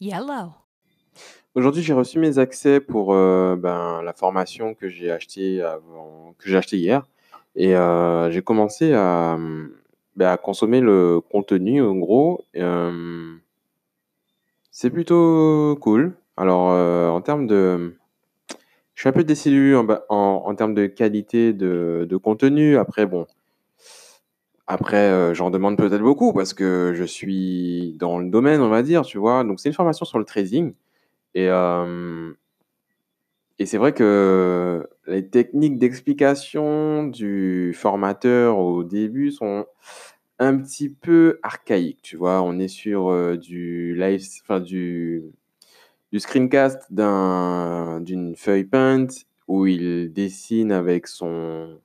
Yellow. Aujourd'hui, j'ai reçu mes accès pour euh, ben, la formation que j'ai achetée hier. Et euh, j'ai commencé à, ben, à consommer le contenu, en gros. Euh, c'est plutôt cool. Alors, en termes de... Je suis un peu déçu en, termes de qualité de contenu. Après, bon, après, euh, j'en demande peut-être beaucoup parce que je suis dans le domaine, on va dire, tu vois. Donc, c'est une formation sur le trading. Et, euh, Et c'est vrai que les techniques d'explication du formateur au début sont un petit peu archaïques, tu vois. On est sur euh, du live, enfin du, du screencast d'un, d'une feuille Paint où il dessine avec son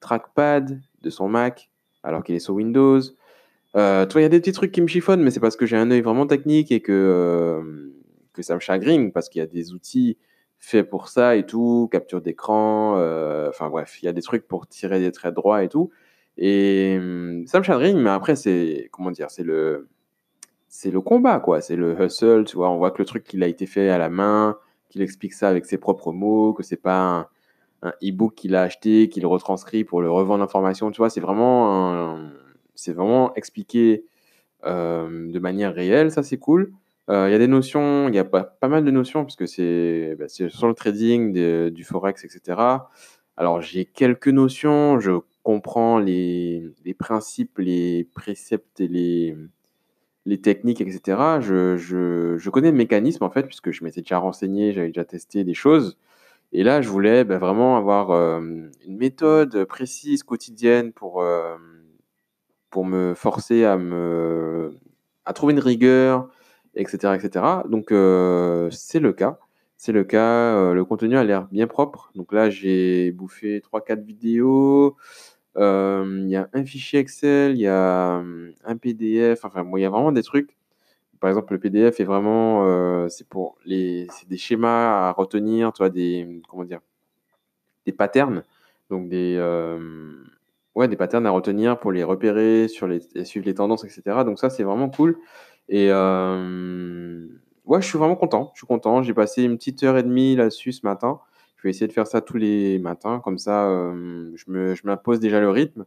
trackpad de son Mac alors qu'il est sur Windows. Euh, tu vois, il y a des petits trucs qui me chiffonnent, mais c'est parce que j'ai un œil vraiment technique et que, euh, que ça me chagrine, parce qu'il y a des outils faits pour ça et tout, capture d'écran, euh, enfin bref, il y a des trucs pour tirer des traits droits et tout. Et hum, ça me chagrine, mais après, c'est, comment dire, c'est le, c'est le combat, quoi. C'est le hustle, tu vois. On voit que le truc, il a été fait à la main, qu'il explique ça avec ses propres mots, que c'est pas un e-book qu'il a acheté, qu'il retranscrit pour le revendre en formation, tu vois. C'est vraiment, c'est vraiment expliqué euh, de manière réelle, ça c'est cool. Euh, Il y a des notions, il y a pas, mal de notions, parce que c'est bah, sur le trading, du forex, etc. Alors j'ai quelques notions, je comprends les, principes, les préceptes et les, techniques, etc. Je, je connais le mécanisme en fait, puisque je m'étais déjà renseigné, j'avais déjà testé des choses. Et là, je voulais bah, vraiment avoir une méthode précise, quotidienne, pour, pour me forcer à me à trouver une rigueur, etc., etc. Donc c'est le cas, c'est le cas. Le contenu a l'air bien propre. Donc là, j'ai bouffé trois, quatre vidéos. Il y a un fichier Excel, il y a un PDF. Enfin, bon, il y a vraiment des trucs. Par exemple, le PDF est vraiment, euh, c'est pour les, c'est des schémas à retenir, tu vois, des, comment dire, des patterns, donc des, euh, ouais, des patterns à retenir pour les repérer, sur les, suivre les tendances, etc. Donc ça, c'est vraiment cool. Et euh, ouais, je suis vraiment content. Je suis content. J'ai passé une petite heure et demie là-dessus ce matin. Je vais essayer de faire ça tous les matins, comme ça, je me, je m'impose déjà le rythme.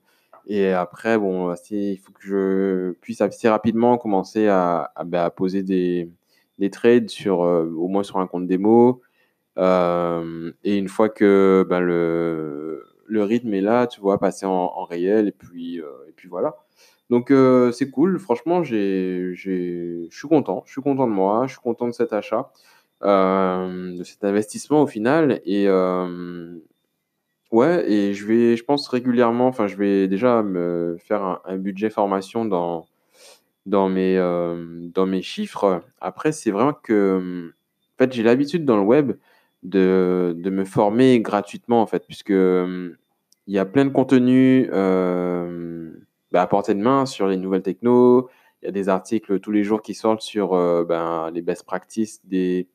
Et après, bon, il faut que je puisse assez rapidement commencer à, bah, poser des, des trades sur, euh, au moins sur un compte démo, euh, et une fois que ben, le, rythme est là, tu vois, passer en, réel, et puis, euh, et puis voilà. Donc c'est cool, franchement, je suis content, je suis content de moi, je suis content de cet achat, de cet investissement au final, et ouais, et je vais, je pense régulièrement, enfin, je vais déjà me faire un, budget formation dans, dans mes, euh, dans mes chiffres. Après, c'est vraiment que, en fait, j'ai l'habitude dans le web de, de me former gratuitement, en fait, puisque il y a plein de contenus euh, bah, à portée de main sur les nouvelles techno. Il y a des articles tous les jours qui sortent sur euh, ben, les best practices des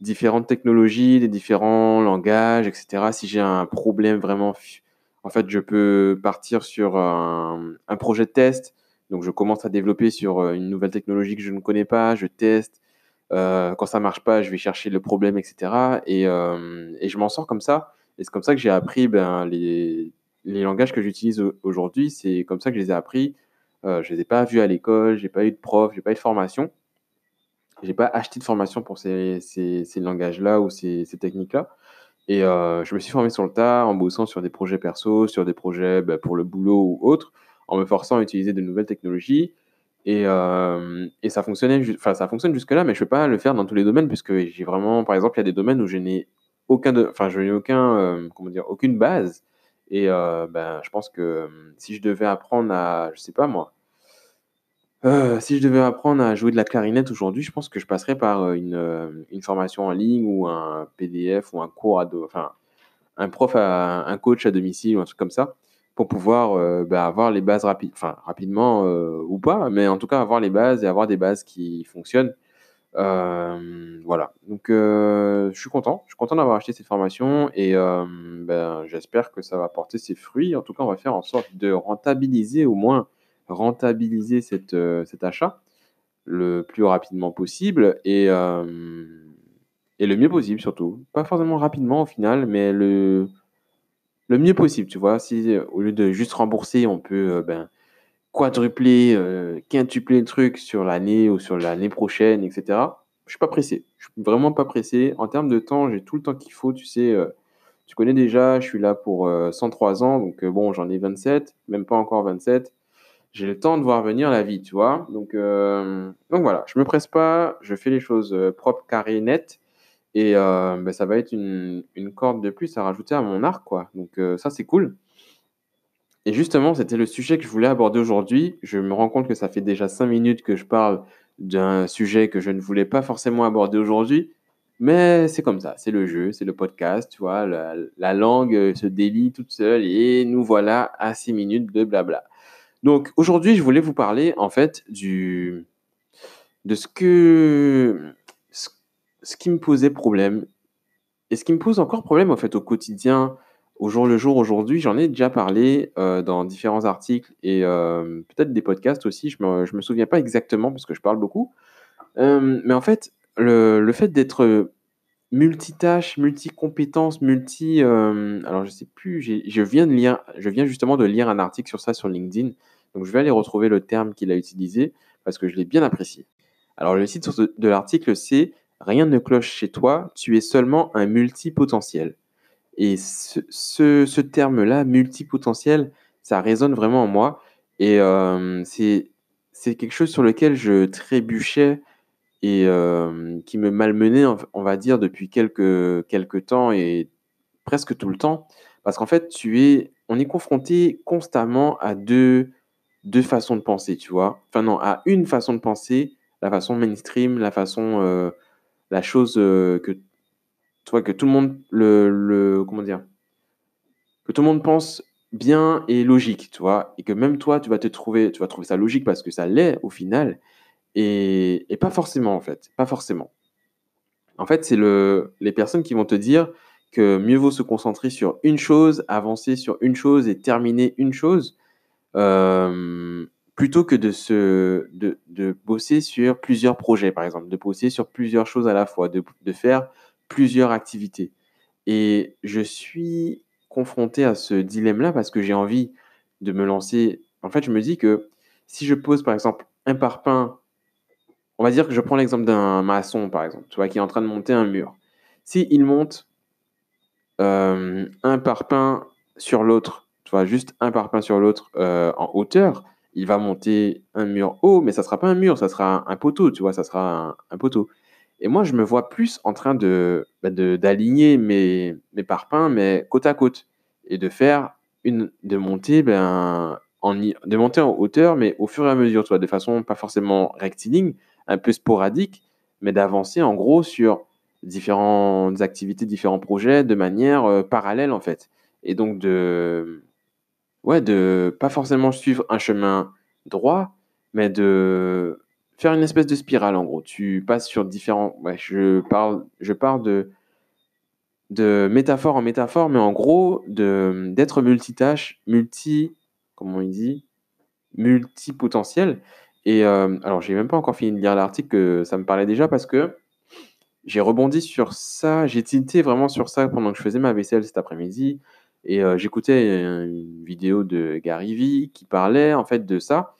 différentes technologies, des différents langages, etc. Si j'ai un problème vraiment, en fait, je peux partir sur un, projet de test. Donc, je commence à développer sur euh, une nouvelle technologie que je ne connais pas, je teste. Euh, quand ça marche pas, je vais chercher le problème, etc. Et, euh, et je m'en sors comme ça. Et c'est comme ça que j'ai appris ben, les, les langages que j'utilise au- aujourd'hui. C'est comme ça que je les ai appris. Euh, je les ai pas vus à l'école, j'ai pas eu de prof, j'ai pas eu de formation. J'ai pas acheté de formation pour ces, ces, langages-là ou ces, ces techniques-là. Et euh, je me suis formé sur le tas en bossant sur des projets perso, sur des projets bah, pour le boulot ou autre, en me forçant à utiliser de nouvelles technologies. Et, euh, et ça fonctionnait, enfin ça fonctionne jusque-là, mais je peux pas le faire dans tous les domaines puisque j'ai vraiment, par exemple, il y a des domaines où je n'ai aucun, enfin je n'ai aucun, euh, comment dire, aucune base. Et ben, je pense que si je devais apprendre à, je sais pas moi, euh, si je devais apprendre à jouer de la clarinette aujourd'hui, je pense que je passerais par euh, une, euh, une formation en ligne ou un PDF ou un cours à enfin un prof un coach à domicile ou un truc comme ça pour pouvoir bah, avoir les bases rapides, enfin rapidement ou pas, mais en tout cas avoir les bases et avoir des bases qui fonctionnent. Voilà. Donc je suis content, je suis content d'avoir acheté cette formation et ben, j'espère que ça va porter ses fruits. En tout cas, on va faire en sorte de rentabiliser au moins rentabiliser cette, euh, cet achat. le plus rapidement possible et, et le mieux possible surtout. Pas forcément rapidement au final, mais le, le mieux possible, tu vois. Si au lieu de juste rembourser, on peut ben, quadrupler, quintupler le truc sur l'année ou sur l'année prochaine, etc. Je suis pas pressé. Je suis vraiment pas pressé. En termes de temps, j'ai tout le temps qu'il faut, tu sais. tu connais déjà, je suis là pour 103 ans, donc bon, j'en ai 27, même pas encore 27 j'ai le temps de voir venir la vie, tu vois. Donc, euh, donc voilà, je me presse pas, je fais les choses euh, propres, carrées, nettes. Et euh, ben, ça va être une, une, corde de plus à rajouter à mon arc, quoi. Donc ça, c'est cool. Et justement, c'était le sujet que je voulais aborder aujourd'hui. Je me rends compte que ça fait déjà cinq minutes que je parle d'un sujet que je ne voulais pas forcément aborder aujourd'hui. Mais c'est comme ça, c'est le jeu, c'est le podcast, tu vois. La, la langue se délie toute seule et nous voilà à six minutes de blabla. Donc aujourd'hui, je voulais vous parler en fait du de ce que ce, qui me posait problème et ce qui me pose encore problème en fait au quotidien, au jour le jour aujourd'hui. J'en ai déjà parlé euh, dans différents articles et euh, peut-être des podcasts aussi. Je me me souviens pas exactement parce que je parle beaucoup. Euh, mais en fait, le fait d'être multitâche, multi-compétences, multi. alors, je sais plus, je viens de lire, je viens justement de lire un article sur ça sur LinkedIn. Donc, je vais aller retrouver le terme qu'il a utilisé parce que je l'ai bien apprécié. Alors, le titre de l'article, c'est Rien ne cloche chez toi, tu es seulement un multipotentiel. Et ce, ce, terme-là, multipotentiel, ça résonne vraiment en moi. Et c'est quelque chose sur lequel je trébuchais et qui me malmenait, on va dire, depuis quelques, quelques temps et presque tout le temps. Parce qu'en fait, tu es, on est confronté constamment à deux, deux façons de penser, tu vois. Enfin non, à une façon de penser, la façon mainstream, la façon, la chose que, tu que tout le monde, le, le, comment dire, que tout le monde pense bien et logique, tu vois, et que même toi, tu vas te trouver, tu vas trouver ça logique parce que ça l'est au final, et, pas forcément, en fait. Pas forcément. En fait, c'est le, les personnes qui vont te dire que mieux vaut se concentrer sur une chose, avancer sur une chose et terminer une chose, euh, plutôt que de, bosser sur plusieurs projets, par exemple, de bosser sur plusieurs choses à la fois, de, de faire plusieurs activités. Et je suis confronté à ce dilemme-là parce que j'ai envie de me lancer. En fait, je me dis que si je pose, par exemple, un parpaing on va dire que je prends l'exemple d'un maçon, par exemple, qui est en train de monter un mur. Si il monte euh, un parpaing sur l'autre, tu vois, juste un parpaing sur l'autre euh, en hauteur, il va monter un mur haut, mais ça sera pas un mur, ça sera un, poteau, tu vois, ça sera un, poteau. Et moi, je me vois plus en train bah, d'aligner mes, mes parpaings, mais côte à côte, et de faire une de monter ben, en, de monter en hauteur, mais au fur et à mesure, tu de façon pas forcément rectiligne, un peu sporadique, mais d'avancer en gros sur différentes activités, différents projets de manière euh, parallèle en fait. Et donc de ouais, de pas forcément suivre un chemin droit, mais de faire une espèce de spirale en gros. Tu passes sur différents ouais, je parle je parle de de métaphore en métaphore, mais en gros de d'être multitâche, multi comment il dit multipotentiel et euh, alors, j'ai même pas encore fini de lire l'article, que ça me parlait déjà parce que j'ai rebondi sur ça. J'ai tilté vraiment sur ça pendant que je faisais ma vaisselle cet après-midi. Et euh, j'écoutais une vidéo de Gary Vee qui parlait en fait de ça.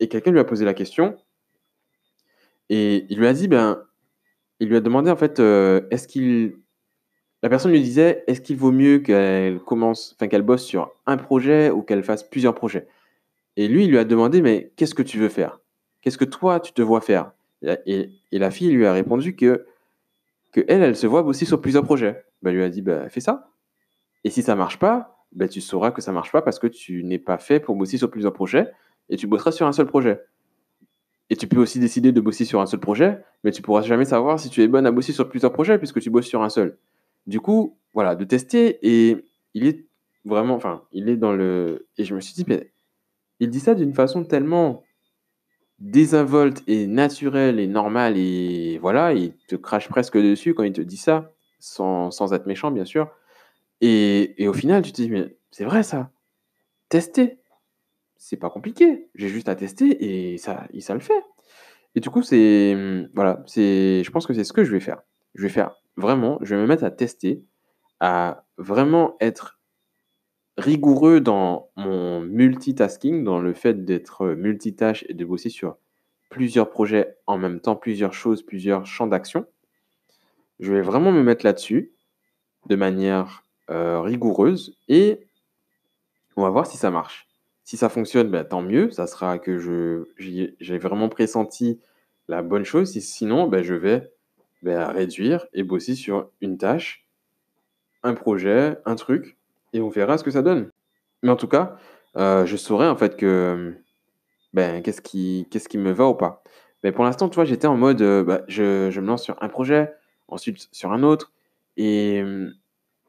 Et quelqu'un lui a posé la question. Et il lui a dit, ben, il lui a demandé en fait, euh, est-ce qu'il. La personne lui disait, est-ce qu'il vaut mieux qu'elle commence, enfin qu'elle bosse sur un projet ou qu'elle fasse plusieurs projets? Et lui, il lui a demandé, mais qu'est-ce que tu veux faire? Qu'est-ce que toi, tu te vois faire? Et, la fille lui a répondu que, elle, elle se voit bosser sur plusieurs projets. Ben, elle lui a dit, bah, fais ça. Et si ça marche pas, ben, tu sauras que ça marche pas parce que tu n'es pas fait pour bosser sur plusieurs projets et tu bosseras sur un seul projet. Et tu peux aussi décider de bosser sur un seul projet, mais tu pourras jamais savoir si tu es bonne à bosser sur plusieurs projets puisque tu bosses sur un seul. Du coup, voilà, de tester et il est vraiment, enfin, il est dans le. Et je me suis dit, mais il dit ça d'une façon tellement désinvolte et naturel et normal et voilà, il te crache presque dessus quand il te dit ça, sans, sans être méchant bien sûr. Et, et, au final, tu te dis, mais c'est vrai ça, tester, c'est pas compliqué, j'ai juste à tester et ça, ça le fait. Et du coup, c'est voilà, c'est je pense que c'est ce que je vais faire. Je vais faire vraiment, je vais me mettre à tester, à vraiment être rigoureux dans mon multitasking, dans le fait d'être multitâche et de bosser sur plusieurs projets en même temps, plusieurs choses, plusieurs champs d'action. Je vais vraiment me mettre là-dessus de manière euh, rigoureuse et on va voir si ça marche. Si ça fonctionne, ben, tant mieux, ça sera que j'ai vraiment pressenti la bonne chose. sinon, ben, je vais ben, réduire et bosser sur une tâche, un projet, un truc, et on verra ce que ça donne. Mais en tout cas, euh, je saurai en fait que ben, qu'est-ce qui, qu'est-ce qui me va ou pas. Mais pour l'instant, tu vois, j'étais en mode, euh, bah, je, je, me lance sur un projet, ensuite sur un autre. Et,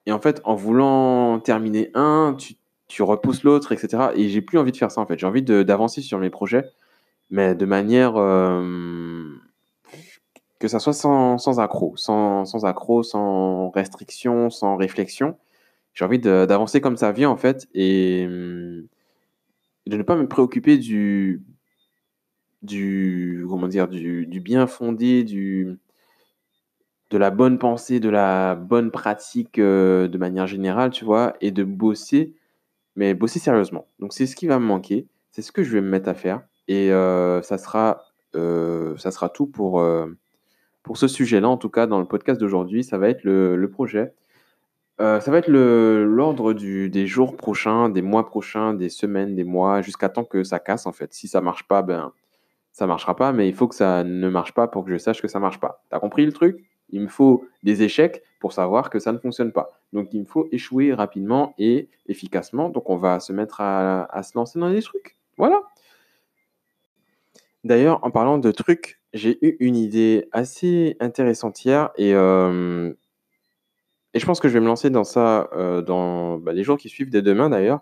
et en fait, en voulant terminer un, tu, tu repousses l'autre, etc. Et j'ai plus envie de faire ça, en fait. J'ai envie d'avancer sur mes projets, mais de manière euh, que ça soit sans, sans accro, sans, sans accro, sans restriction, sans réflexion. J'ai envie d'avancer comme ça vient, en fait. Et de ne pas me préoccuper du, du comment dire, du, du bien fondé, du, de la bonne pensée, de la bonne pratique euh, de manière générale, tu vois, et de bosser, mais bosser sérieusement. Donc c'est ce qui va me manquer, c'est ce que je vais me mettre à faire, et euh, ça, sera, euh, ça sera tout pour, pour ce sujet-là, en tout cas dans le podcast d'aujourd'hui, ça va être le, le projet euh, ça va être l'ordre des jours prochains, des mois prochains, des semaines, des mois, jusqu'à temps que ça casse en fait. Si ça marche pas, ben ça marchera pas, mais il faut que ça ne marche pas pour que je sache que ça marche pas. T'as compris le truc? Il me faut des échecs pour savoir que ça ne fonctionne pas. Donc il me faut échouer rapidement et efficacement. Donc on va se mettre à, se lancer dans des trucs. Voilà. D'ailleurs, en parlant de trucs, j'ai eu une idée assez intéressante hier et euh, et je pense que je vais me lancer dans ça euh, dans bah, les jours qui suivent, dès demain d'ailleurs.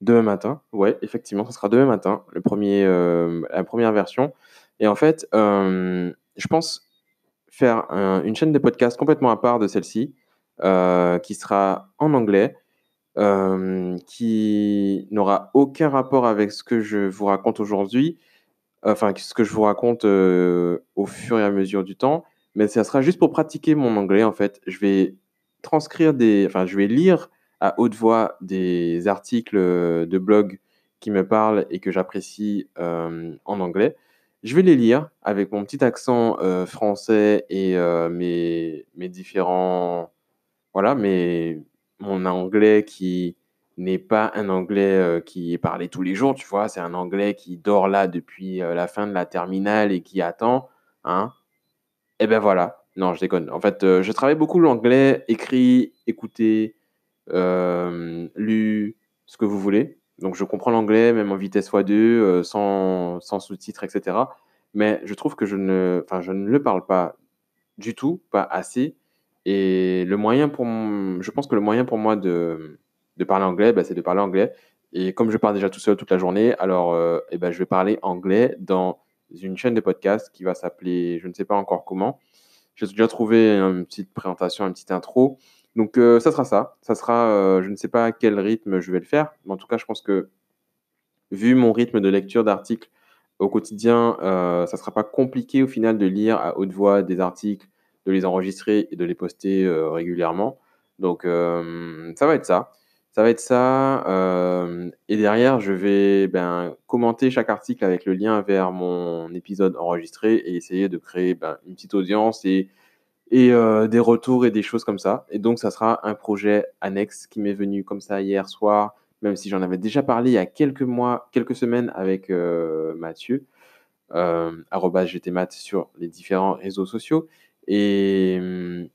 Demain matin, ouais, effectivement, ce sera demain matin, le premier, euh, la première version. Et en fait, euh, je pense faire une chaîne de podcast complètement à part de celle-ci, qui sera en anglais, qui n'aura aucun rapport avec ce que je vous raconte aujourd'hui, enfin, ce que je vous raconte au fur et à mesure du temps, mais ça sera juste pour pratiquer mon anglais, en fait. Je vais transcrire des, enfin, je vais lire à haute voix des articles euh, de blog qui me parlent et que j'apprécie euh, en anglais. Je vais les lire avec mon petit accent euh, français et mes, mes différents, voilà, mais mon anglais qui n'est pas un anglais qui est parlé tous les jours, tu vois, c'est un anglais qui dort là depuis la fin de la terminale et qui attend, hein. Et ben voilà, non, je déconne. En fait, euh, je travaille beaucoup l'anglais, écrit, écouté, euh, lu, ce que vous voulez. Donc, je comprends l'anglais, même en vitesse x2, euh, sans, sous-titres, etc. Mais je trouve que je ne, je ne le parle pas du tout, pas assez. Et le moyen pour, je pense que le moyen pour moi de, de parler anglais, bah, c'est de parler anglais. Et comme je parle déjà tout seul toute la journée, alors eh ben, je vais parler anglais dans une chaîne de podcast qui va s'appeler, je ne sais pas encore comment, j'ai déjà trouvé une petite présentation, une petite intro. Donc, euh, ça sera ça. Ça sera, euh, je ne sais pas à quel rythme je vais le faire, mais en tout cas, je pense que vu mon rythme de lecture d'articles au quotidien, euh, ça ne sera pas compliqué au final de lire à haute voix des articles, de les enregistrer et de les poster régulièrement. Donc, ça va être ça. Ça va être ça. Euh, et derrière, je vais ben, commenter chaque article avec le lien vers mon épisode enregistré et essayer de créer ben, une petite audience et, et euh, des retours et des choses comme ça. Et donc, ça sera un projet annexe qui m'est venu comme ça hier soir, même si j'en avais déjà parlé il y a quelques mois, quelques semaines avec euh, Mathieu, euh, sur les différents réseaux sociaux. Et,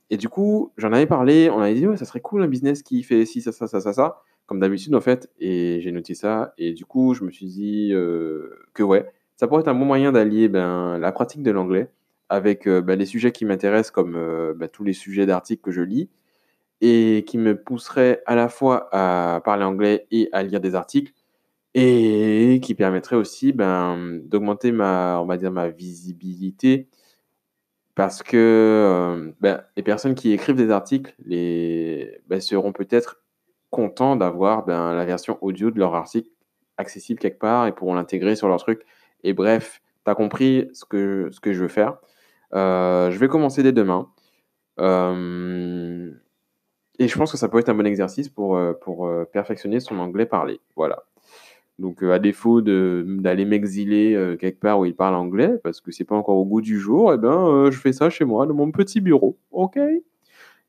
et du coup, j'en avais parlé, on avait dit, ouais, ça serait cool un business qui fait ci, ça, ça, ça, ça, ça, comme d'habitude en fait. Et j'ai noté ça. Et du coup, je me suis dit euh, que ouais, ça pourrait être un bon moyen d'allier ben, la pratique de l'anglais avec euh, ben, les sujets qui m'intéressent, comme euh, ben, tous les sujets d'articles que je lis, et qui me pousseraient à la fois à parler anglais et à lire des articles, et qui permettraient aussi d'augmenter ma, ma visibilité parce que euh, ben, les personnes qui écrivent des articles les, ben, seront peut-être contents d'avoir ben, la version audio de leur article accessible quelque part et pourront l'intégrer sur leur truc. Et bref, tu as compris ce que, je veux faire. Euh, je vais commencer dès demain. Euh, et je pense que ça peut être un bon exercice pour, pour perfectionner son anglais parlé. Voilà. Donc, à défaut d'aller m'exiler quelque part où il parle anglais, parce que c'est pas encore au goût du jour, eh ben, je fais ça chez moi, dans mon petit bureau. OK?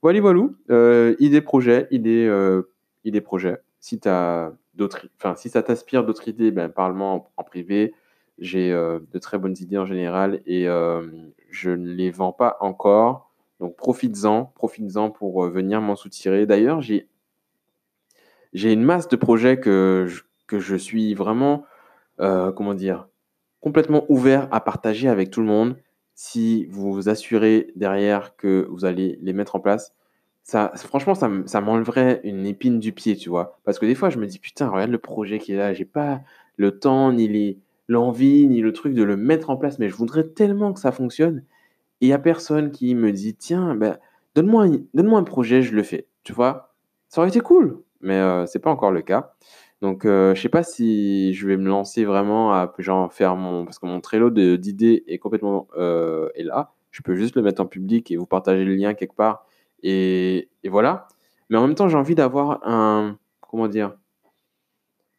Voilà, voilà. idée projet, idée, idée projet. Si, as enfin, si ça t'aspire d'autres idées, ben, parle-moi en, privé. J'ai de très bonnes idées en général et je ne les vends pas encore. Donc profites-en, profites-en pour venir m'en soutirer. D'ailleurs, j'ai une masse de projets que je, que je suis vraiment, comment dire, complètement ouvert à partager avec tout le monde. Si vous vous assurez derrière que vous allez les mettre en place, franchement, ça, ça m'enleverait une épine du pied, tu vois. Parce que des fois, je me dis, putain, regarde le projet qui est là, j'ai pas le temps ni l'envie ni le truc de le mettre en place, mais je voudrais tellement que ça fonctionne. Et il n'y a personne qui me dit, tiens, ben, donne-moi un, donne un projet, je le fais. Tu vois, ça aurait été cool, mais euh, c'est pas encore le cas. Donc, euh, je sais pas si je vais me lancer vraiment à genre faire mon. Parce que mon Trello d'idées est complètement euh, est là. Je peux juste le mettre en public et vous partager le lien quelque part. Et, voilà. Mais en même temps, j'ai envie d'avoir un. Comment dire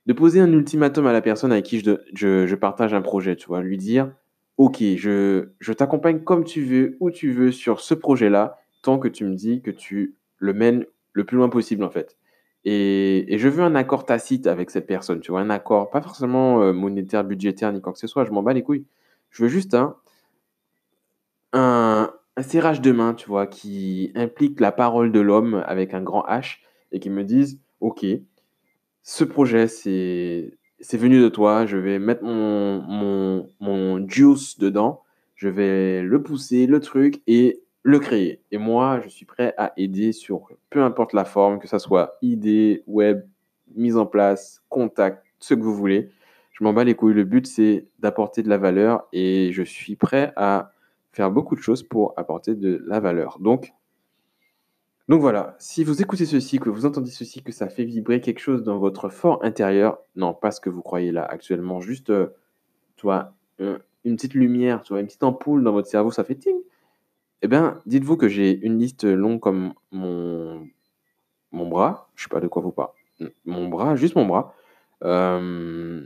de poser un ultimatum à la personne avec qui je, partage un projet, tu vois, lui dire, ok, je, je t'accompagne comme tu veux, où tu veux sur ce projet-là, tant que tu me dis que tu le mènes le plus loin possible, en fait. Et, je veux un accord tacite avec cette personne, tu vois, un accord, pas forcément euh, monétaire, budgétaire, ni quoi que ce soit, je m'en bats les couilles. Je veux juste un, serrage de main, tu vois, qui implique la parole de l'homme avec un grand H et qui me dise, ok, ce projet, c'est c'est venu de toi, je vais mettre mon, mon, mon juice dedans, je vais le pousser, le truc, et le créer. Et moi, je suis prêt à aider sur peu importe la forme, que ce soit idée, web, mise en place, contact, ce que vous voulez. Je m'en bats les couilles. Le but, c'est d'apporter de la valeur et je suis prêt à faire beaucoup de choses pour apporter de la valeur. Donc, donc voilà, si vous écoutez ceci, que vous entendez ceci, que ça fait vibrer quelque chose dans votre fort intérieur, non pas ce que vous croyez là actuellement, juste, euh, euh, une petite lumière, une petite ampoule dans votre cerveau, ça fait ting. Eh bien, dites-vous que j'ai une liste longue comme mon, bras, je sais pas de quoi vous parlez, mon bras, juste mon bras, euh,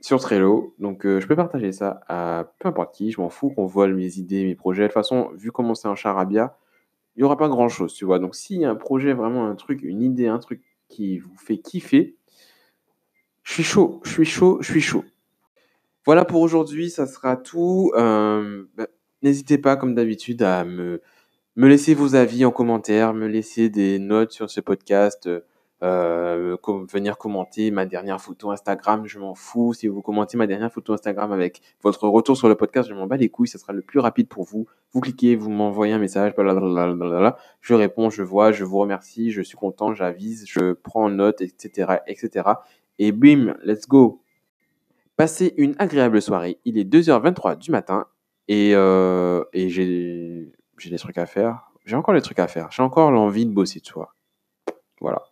sur Trello. Donc, je peux partager ça à peu importe qui, je m'en fous qu'on vole mes idées, mes projets. De toute façon, vu comment c'est un charabia, il n'y aura pas grand-chose, tu vois. Donc, s'il y a un projet, vraiment un truc, une idée, un truc qui vous fait kiffer, je suis chaud, je suis chaud, je suis chaud. Voilà pour aujourd'hui, ça sera tout. Euh, bah, n'hésitez pas, comme d'habitude, à me, laisser vos avis en commentaire, me laisser des notes sur ce podcast. Euh, venir commenter ma dernière photo Instagram, je m'en fous. Si vous commentez ma dernière photo Instagram avec votre retour sur le podcast, je m'en bats les couilles, ça sera le plus rapide pour vous. Vous cliquez, vous m'envoyez un message, je réponds, je vois, je vous remercie, je suis content, j'avise, je prends note, etc., etc. Et bim, let's go. Passez une agréable soirée. Il est 2h23 du matin et, euh, et j'ai des trucs à faire. J'ai encore des trucs à faire. J'ai encore l'envie de bosser, tu vois. Voilà.